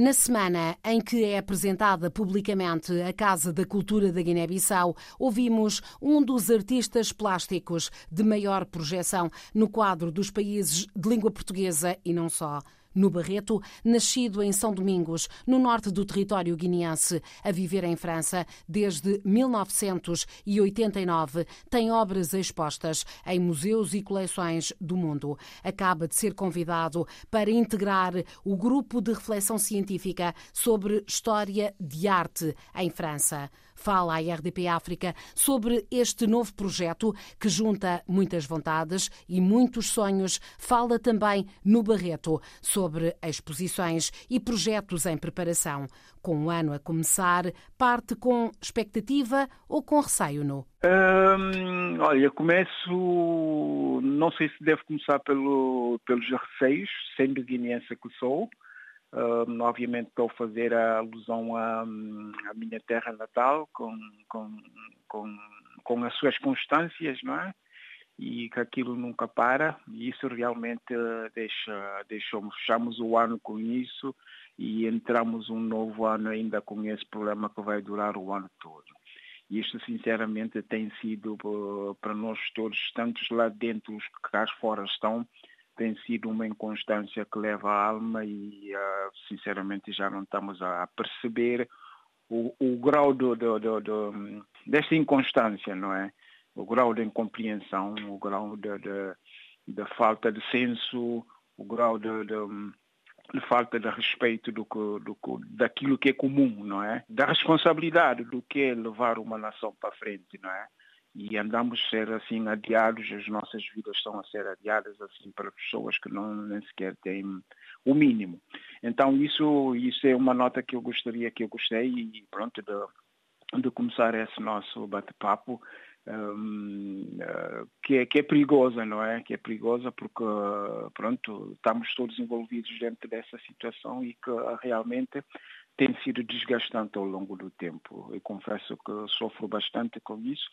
Na semana em que é apresentada publicamente a Casa da Cultura da Guiné-Bissau, ouvimos um dos artistas plásticos de maior projeção no quadro dos países de língua portuguesa e não só no Barreto, nascido em São Domingos, no norte do território guineense, a viver em França desde 1989, tem obras expostas em museus e coleções do mundo. Acaba de ser convidado para integrar o grupo de reflexão científica sobre história de arte em França fala à RDP África sobre este novo projeto que junta muitas vontades e muitos sonhos. Fala também no Barreto sobre exposições e projetos em preparação. Com o ano a começar, parte com expectativa ou com receio no? Hum, olha, começo, não sei se deve começar pelo, pelos receios, sendo guineense que sou. Uh, obviamente estou a fazer a alusão à, à minha terra natal com, com, com, com, as suas constâncias, não é? E que aquilo nunca para, e isso realmente deixa, deixamos, fechamos o ano com isso e entramos um novo ano ainda com esse problema que vai durar o ano todo. E isto, sinceramente, tem sido para nós todos, tantos lá dentro, os que cá fora estão, tem sido uma inconstância que leva a alma e, uh, sinceramente, já não estamos a perceber o, o grau do, do, do, do, desta inconstância, não é? O grau de incompreensão, o grau de falta de senso, o grau de, de, de falta de respeito do, do, daquilo que é comum, não é? Da responsabilidade do que é levar uma nação para frente, não é? E andamos a ser assim adiados, as nossas vidas estão a ser adiadas assim para pessoas que não nem sequer têm o mínimo. Então isso isso é uma nota que eu gostaria que eu gostei e pronto de, de começar esse nosso bate-papo um, eh, que, é, que é perigosa, não é? Que é perigosa porque pronto estamos todos envolvidos dentro dessa situação e que realmente tem sido desgastante ao longo do tempo. Eu confesso que sofro bastante com isso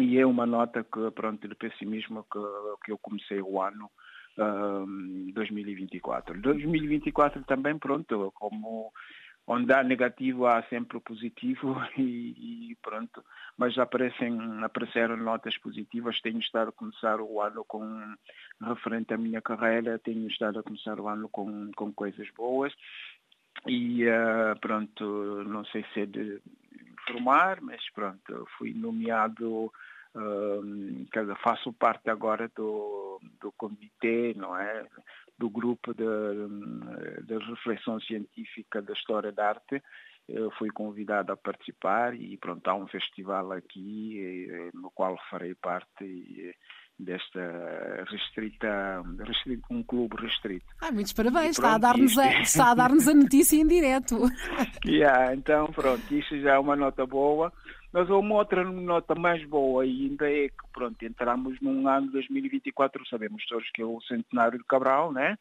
e é uma nota que, pronto, de pessimismo que, que eu comecei o ano um, 2024. 2024 também, pronto, como onde há negativo há sempre positivo e, e, pronto, mas aparecem, apareceram notas positivas, tenho estado a começar o ano com referente à minha carreira, tenho estado a começar o ano com, com coisas boas e uh, pronto, não sei se é de informar, mas pronto, fui nomeado, um, faço parte agora do, do comitê, não é? Do grupo de, de reflexão científica da história da arte. Eu fui convidado a participar e pronto, há um festival aqui no qual farei parte e, desta restrita, restrita, um clube restrito. Ah, muitos parabéns, pronto, está, a dar-nos a, está a dar-nos a notícia em direto. yeah, então pronto, isto já é uma nota boa, mas uma outra nota mais boa ainda é que pronto, entramos num ano 2024, sabemos todos que é o centenário de Cabral, né?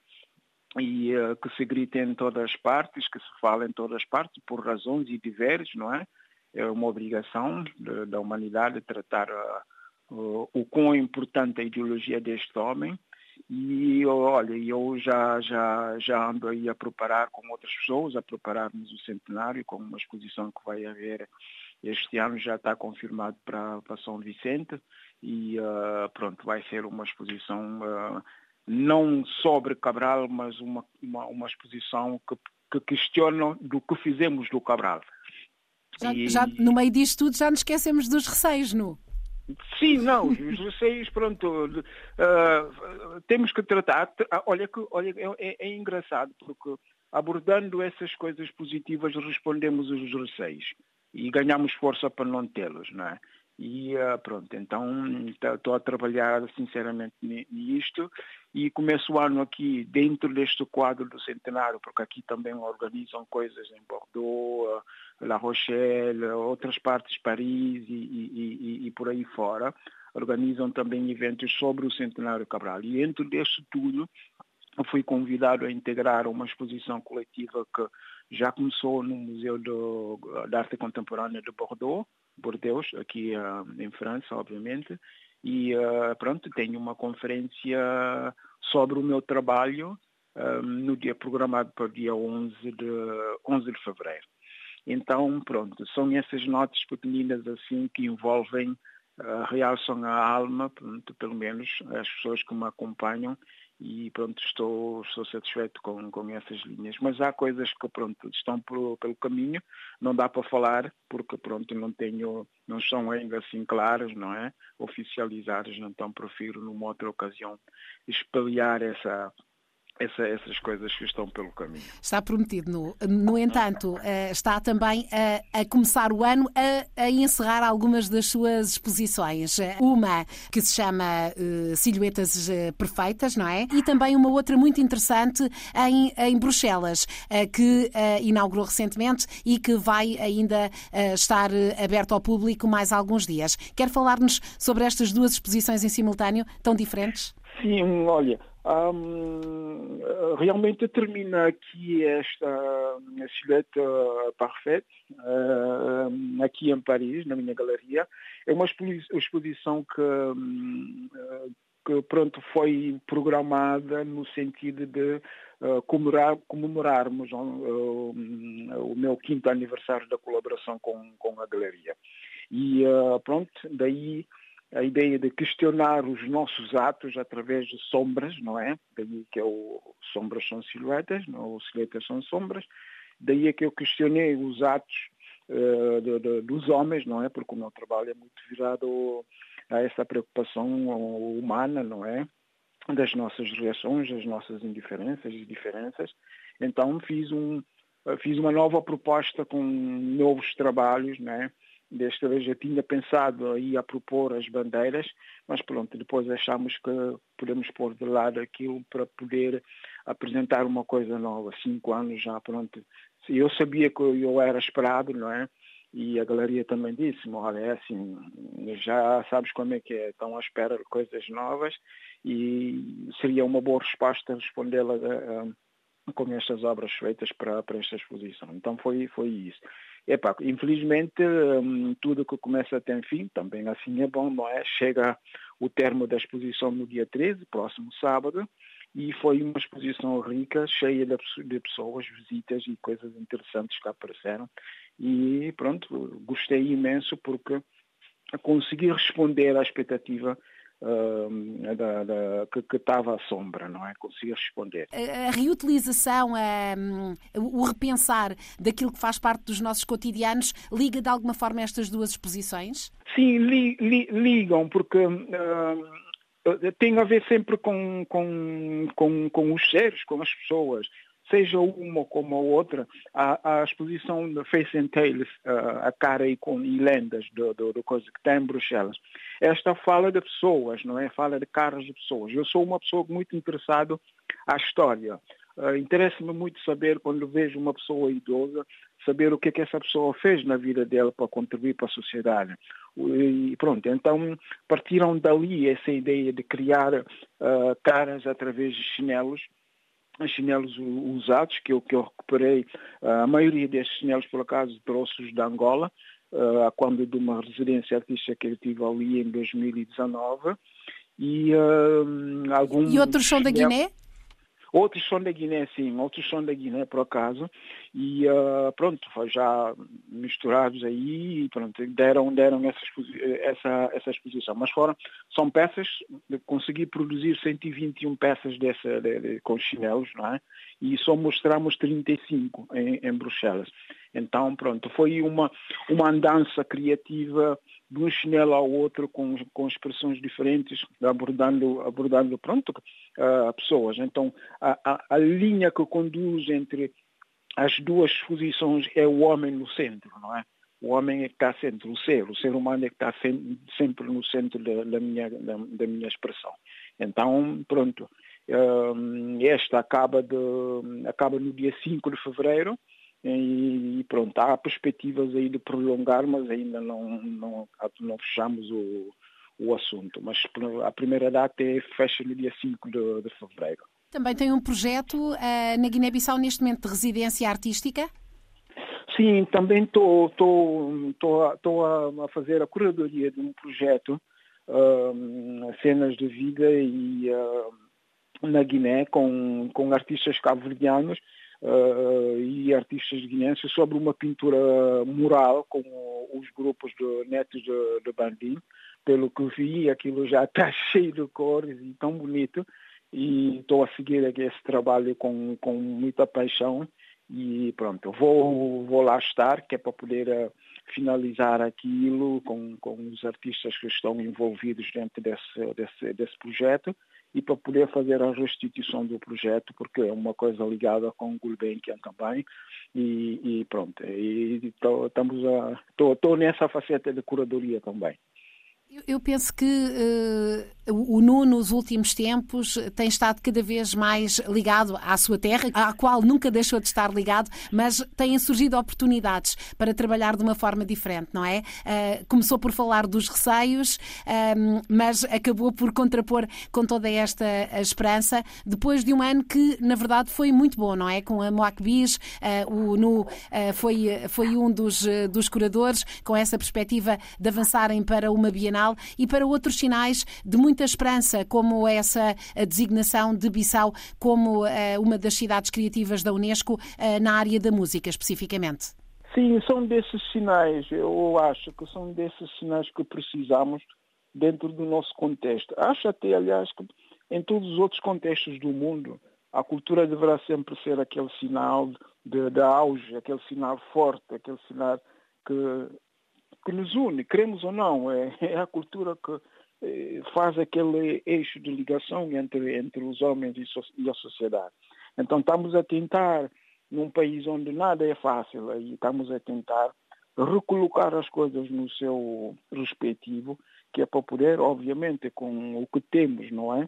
E uh, que se grita em todas as partes, que se fala em todas as partes, por razões e diversos, não é? É uma obrigação de, da humanidade tratar uh, uh, o quão importante a ideologia deste homem. E olha, eu já, já, já ando aí a preparar com outras pessoas, a prepararmos o centenário, com uma exposição que vai haver este ano, já está confirmado para, para São Vicente. E uh, pronto, vai ser uma exposição uh, não sobre Cabral, mas uma, uma, uma exposição que, que questiona do que fizemos do Cabral. Já, e... já, no meio disto tudo já nos esquecemos dos receios, não? Sim, não, os receios, pronto, uh, temos que tratar, ah, olha que olha, é, é, engraçado, porque abordando essas coisas positivas respondemos os receios e ganhamos força para não tê-los, não é? E uh, pronto, então estou a trabalhar sinceramente nisto e começo o ano aqui dentro deste quadro do centenário, porque aqui também organizam coisas em Bordeaux, uh, La Rochelle, outras partes, Paris e, e, e, e por aí fora. Organizam também eventos sobre o centenário Cabral. E dentro deste tudo, fui convidado a integrar uma exposição coletiva que já começou no Museu de Arte Contemporânea de Bordeaux, Bordeaux, aqui uh, em França, obviamente, e uh, pronto, tenho uma conferência sobre o meu trabalho no dia programado para o dia 11 de, 11 de fevereiro. Então, pronto, são essas notas pequeninas assim que envolvem, uh, realçam a alma, pronto, pelo menos as pessoas que me acompanham e pronto, estou, estou satisfeito com, com essas linhas. Mas há coisas que pronto, estão por, pelo caminho, não dá para falar, porque pronto, não tenho, não são ainda assim claras, não é? Oficializadas, então prefiro numa outra ocasião espalhar essa, essa, essas coisas que estão pelo caminho. Está prometido. No, no entanto, uh, está também a, a, começar o ano a, a, encerrar algumas das suas exposições. Uma que se chama uh, Silhuetas eh, Perfeitas, não é? E também uma outra muito interessante em, em Bruxelas, uh, que inaugurou recentemente e que vai ainda estar aberto ao público mais alguns dias. Quer falar-nos sobre estas duas exposições em simultâneo, tão diferentes? Sim, olha, um, realmente termina aqui esta silhueta perfeita, uh, aqui em Paris, na minha galeria. É uma exposição que, que pronto, foi programada no sentido de uh, comemorar, comemorarmos uh, o meu quinto aniversário da colaboração com, com a galeria. E pronto, daí a ideia de questionar os nossos atos através de sombras, não é? Daí que eu, sombras são silhuetas, não, silhuetas são sombras. Daí é que eu questionei os atos uh, de, de, dos homens, não é? Porque o meu trabalho é muito virado a essa preocupação humana, não é? Das nossas reações, das nossas indiferenças e diferenças. Então fiz, um, fiz uma nova proposta com novos trabalhos, não é? Desta vez eu tinha pensado aí a propor as bandeiras, mas pronto, depois achamos que podemos pôr de lado aquilo para poder apresentar uma coisa nova. Cinco anos já, pronto. Eu sabia que eu era esperado, não é? E a galeria também disse, olha, é assim, já sabes como é que é, estão à espera de coisas novas e seria uma boa resposta respondê-la uh, com estas obras feitas para, para esta exposição. Então foi, foi isso. Infelizmente, hum, tudo que começa tem fim, também assim é bom, não é? Chega o termo da exposição no dia 13, próximo sábado, e foi uma exposição rica, cheia de pessoas, visitas e coisas interessantes que apareceram. E pronto, gostei imenso porque consegui responder à expectativa da, da, que, que, estava à sombra, não é? Conseguir responder. A, a reutilização, a, o repensar daquilo que faz parte dos nossos cotidianos, liga de alguma forma estas duas exposições? Sim, li, li, ligam, porque uh, tem a ver sempre com, com, com, com os seres, com as pessoas seja uma como a outra, a, a exposição de Face and Tales, a, cara e, com, e lendas do, do, do, coisa que está em Bruxelas, esta fala de pessoas, não é? Fala de caras de pessoas. Eu sou uma pessoa muito interessada à história. Uh, Interessa-me muito saber, quando vejo uma pessoa idosa, saber o que é que essa pessoa fez na vida dela para contribuir para a sociedade. E pronto, então partiram dali essa ideia de criar uh, caras através de chinelos chinelos usados, que eu, que eu recuperei, a maioria destes chinelos, por acaso, trouxe-os de Angola, uh, quando de uma residência artística que eu tive ali em 2019. E, uh, alguns e outros são da Guiné? Outros são da Guiné, sim, outros são da Guiné, por acaso, e uh, pronto, já misturados aí, pronto, deram, deram essa, essa, essa exposição. Mas foram, são peças, consegui produzir 121 peças dessa, de, de, com chinelos, não é? E só mostramos 35 em, em Bruxelas. Então, pronto, foi uma, uma andança criativa de um chinelo ao outro com, com expressões diferentes, abordando, abordando pronto, uh, pessoas. Então, a, a, a, linha que conduz entre as duas posições é o homem no centro, não é? O homem é que está centro, o ser, o ser humano é que está sempre no centro da, da minha, da, da, minha expressão. Então, pronto, uh, esta acaba, de, acaba no dia 5 de fevereiro, e pronto, há perspectivas aí de prolongar, mas ainda não, não, não fechamos o, o assunto. Mas a primeira data é fecha no dia 5 de, de fevereiro. Também tem um projeto uh, na Guiné-Bissau neste momento de residência artística? Sim, também estou a, a fazer a curadoria de um projeto, uh, Cenas de Vida e uh, na Guiné com, com artistas cabo-verdianos uh, e artistas guineenses sobre uma pintura mural com os grupos de netos de, de Bandim. Pelo que vi, aquilo já está cheio de cores e tão bonito e estou a seguir esse trabalho com, com muita paixão e pronto, vou, vou lá estar, que é para poder uh, finalizar aquilo com, com os artistas que estão envolvidos dentro desse, desse, desse projeto e para poder fazer a restituição do projeto, porque é uma coisa ligada com o Gulbenkian também, e, e pronto, a, estou nessa faceta de curadoria também. Eu penso que uh, o Nuno, nos últimos tempos, tem estado cada vez mais ligado à sua terra, à qual nunca deixou de estar ligado, mas têm surgido oportunidades para trabalhar de uma forma diferente, não é? Uh, começou por falar dos receios, uh, mas acabou por contrapor com toda esta esperança, depois de um ano que, na verdade, foi muito bom, não é? Com a Moacbis, o Nu foi, foi um dos, dos curadores, com essa perspectiva de avançarem para uma Bienal e para outros sinais de muita esperança, como essa designação de Bissau como eh, uma das cidades criativas da Unesco eh, na área da música, especificamente? Sim, são desses sinais. Eu acho que são desses sinais que precisamos dentro do nosso contexto. Acho até, aliás, que em todos os outros contextos do mundo, a cultura deverá sempre ser aquele sinal de auge, aquele sinal forte, aquele sinal que que nos une, queremos ou não, é, é a cultura que é, faz aquele eixo de ligação entre, entre os homens e, so, e a sociedade. Então estamos a tentar, num país onde nada é fácil, e estamos a tentar recolocar as coisas no seu respectivo, que é para poder, obviamente, com o que temos, não é?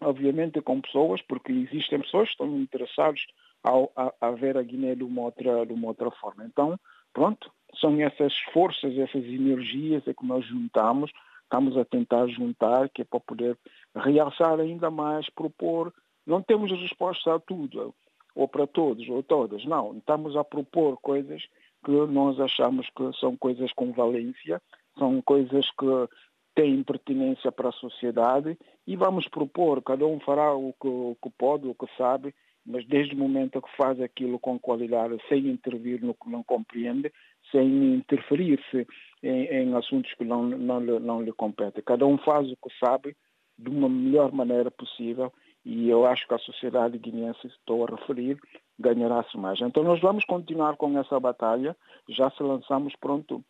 Obviamente com pessoas, porque existem pessoas que estão interessadas a, a, a ver a Guiné de uma outra, de uma outra forma. Então, pronto, são essas forças, essas energias é que nós juntamos, estamos a tentar juntar, que é para poder realçar ainda mais, propor. Não temos resposta a tudo, ou para todos, ou todas. Não, estamos a propor coisas que nós achamos que são coisas com valência, são coisas que têm pertinência para a sociedade e vamos propor, cada um fará o que, o que pode, o que sabe, mas desde o momento que faz aquilo com qualidade, sem intervir no que não compreende, sem interferir-se em, em, assuntos que não, não, não lhe competem. Cada um faz o que sabe de uma melhor maneira possível e eu acho que a sociedade guineense, estou a referir, ganhará-se mais. Então nós vamos continuar com essa batalha, já se lançamos pronto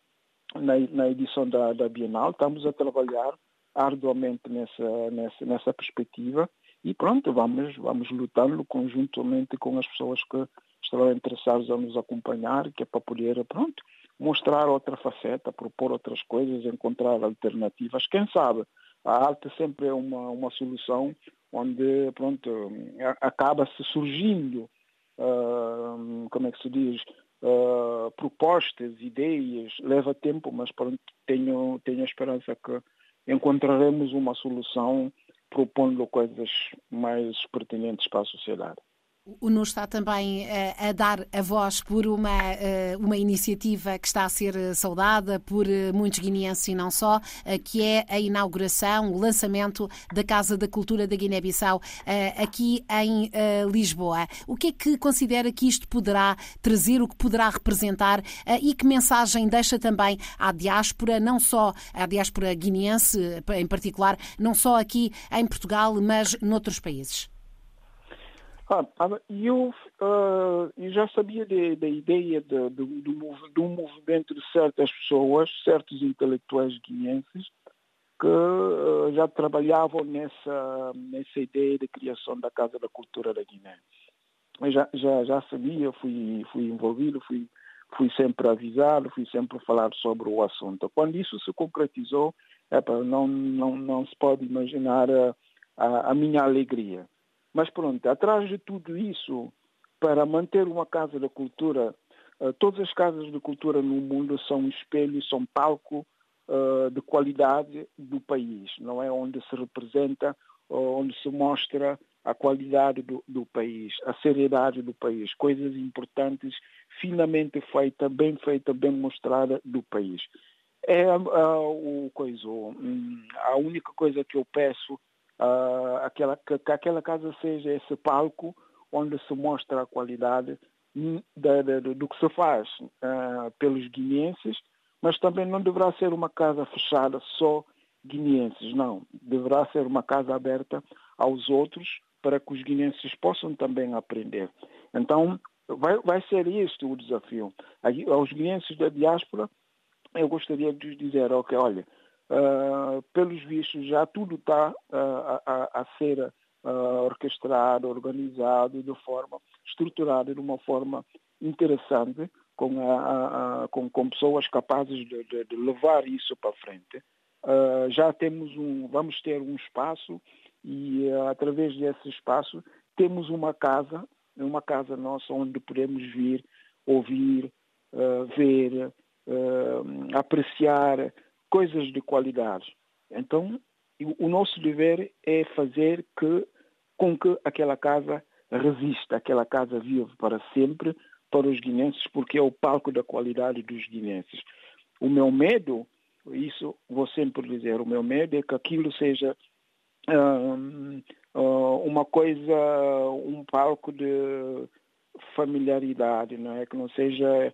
na, na edição da, da, Bienal, estamos a trabalhar arduamente nessa, nessa, nessa perspectiva e pronto, vamos, vamos lutando conjuntamente com as pessoas que estarão interessados a nos acompanhar, que é para poder, pronto, mostrar outra faceta, propor outras coisas, encontrar alternativas. Quem sabe? A arte sempre é uma, uma solução onde, pronto, acaba-se surgindo, uh, como é que se diz, uh, propostas, ideias, leva tempo, mas pronto, tenho, tenho a esperança que encontraremos uma solução propondo coisas mais pertinentes para a sociedade. O NUS está também a, eh, a dar a voz por uma, eh, uma iniciativa que está a ser eh, saudada por muitos guineenses e não só, que é a inauguração, o lançamento da Casa da Cultura da Guiné-Bissau aqui em Lisboa. O que é que considera que isto poderá trazer, o que poderá representar e que mensagem deixa também à diáspora, não só à diáspora guineense em particular, não só aqui em Portugal, mas noutros países? Ah, eu, uh, eu já sabia da ideia de, de, de, de, um movimento de certas pessoas, certos intelectuais guineenses, que uh, já trabalhavam nessa, nessa ideia de criação da Casa da Cultura da Guiné. Eu já, já, já sabia, fui, fui envolvido, fui, fui sempre avisado, fui sempre falar sobre o assunto. Quando isso se concretizou, epa, não, não, não se pode imaginar a, a, a minha alegria mas pronto, atrás de tudo isso, para manter uma casa da cultura, uh, todas as casas de cultura no mundo são um espelho, são palco uh, de qualidade do país, não é? Onde se representa, onde se mostra a qualidade do, do, país, a seriedade do país, coisas importantes, finamente feita, bem feita, bem mostrada do país. É uh, o coisa, hum, a única coisa que eu peço uh, aquela, que, que, aquela casa seja esse palco onde se mostra a qualidade da, da, do que se faz uh, pelos guineenses, mas também não deverá ser uma casa fechada só guineenses, não. Deverá ser uma casa aberta aos outros para que os guineenses possam também aprender. Então, vai, vai ser isto o desafio. Aos guineenses da diáspora, eu gostaria de dizer, ok, olha, uh, pelos vistos já tudo está uh, a, a, ser uh, orquestrado, organizado de forma estruturada, de uma forma interessante, com, a, a, com, com pessoas capazes de, de, de, levar isso para frente. Já temos um, vamos ter um espaço e através desse espaço temos uma casa, uma casa nossa onde podemos vir, ouvir, ver, apreciar coisas de qualidade. Então, o nosso dever é fazer que, com que aquela casa resista, aquela casa viva para sempre para os guinenses, porque é o palco da qualidade dos guinenses. O meu medo, isso vou sempre dizer, o meu medo é que aquilo seja um, uma coisa, um palco de familiaridade, não é? Que não seja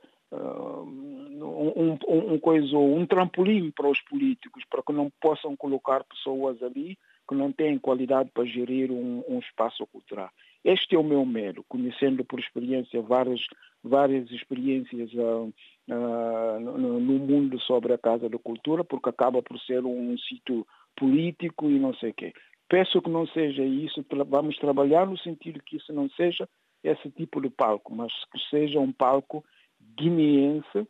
um, um, um, coisa, um trampolim para os políticos, para que não possam colocar pessoas ali que não têm qualidade para gerir um, um espaço cultural. Este é o meu medo, conhecendo por experiência várias, várias experiências uh, uh, no, no, mundo sobre a Casa da Cultura, porque acaba por ser um sítio político e não sei o quê. Peço que não seja isso, vamos trabalhar no sentido que isso não seja esse tipo de palco, mas que seja um palco guineense,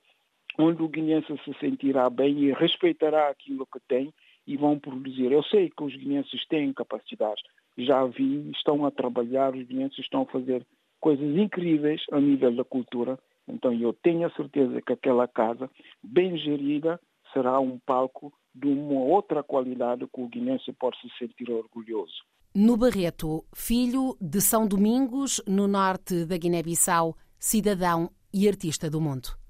onde o guineense se sentirá bem e respeitará aquilo que tem e vão produzir. Eu sei que os guineenses têm capacidade, já vi, estão a trabalhar, os guineenses estão a fazer coisas incríveis a nível da cultura. Então eu tenho a certeza que aquela casa, bem gerida, será um palco de uma outra qualidade que o guinense pode se sentir orgulhoso. No Barreto, filho de São Domingos, no norte da Guiné-Bissau, cidadão e artista do mundo.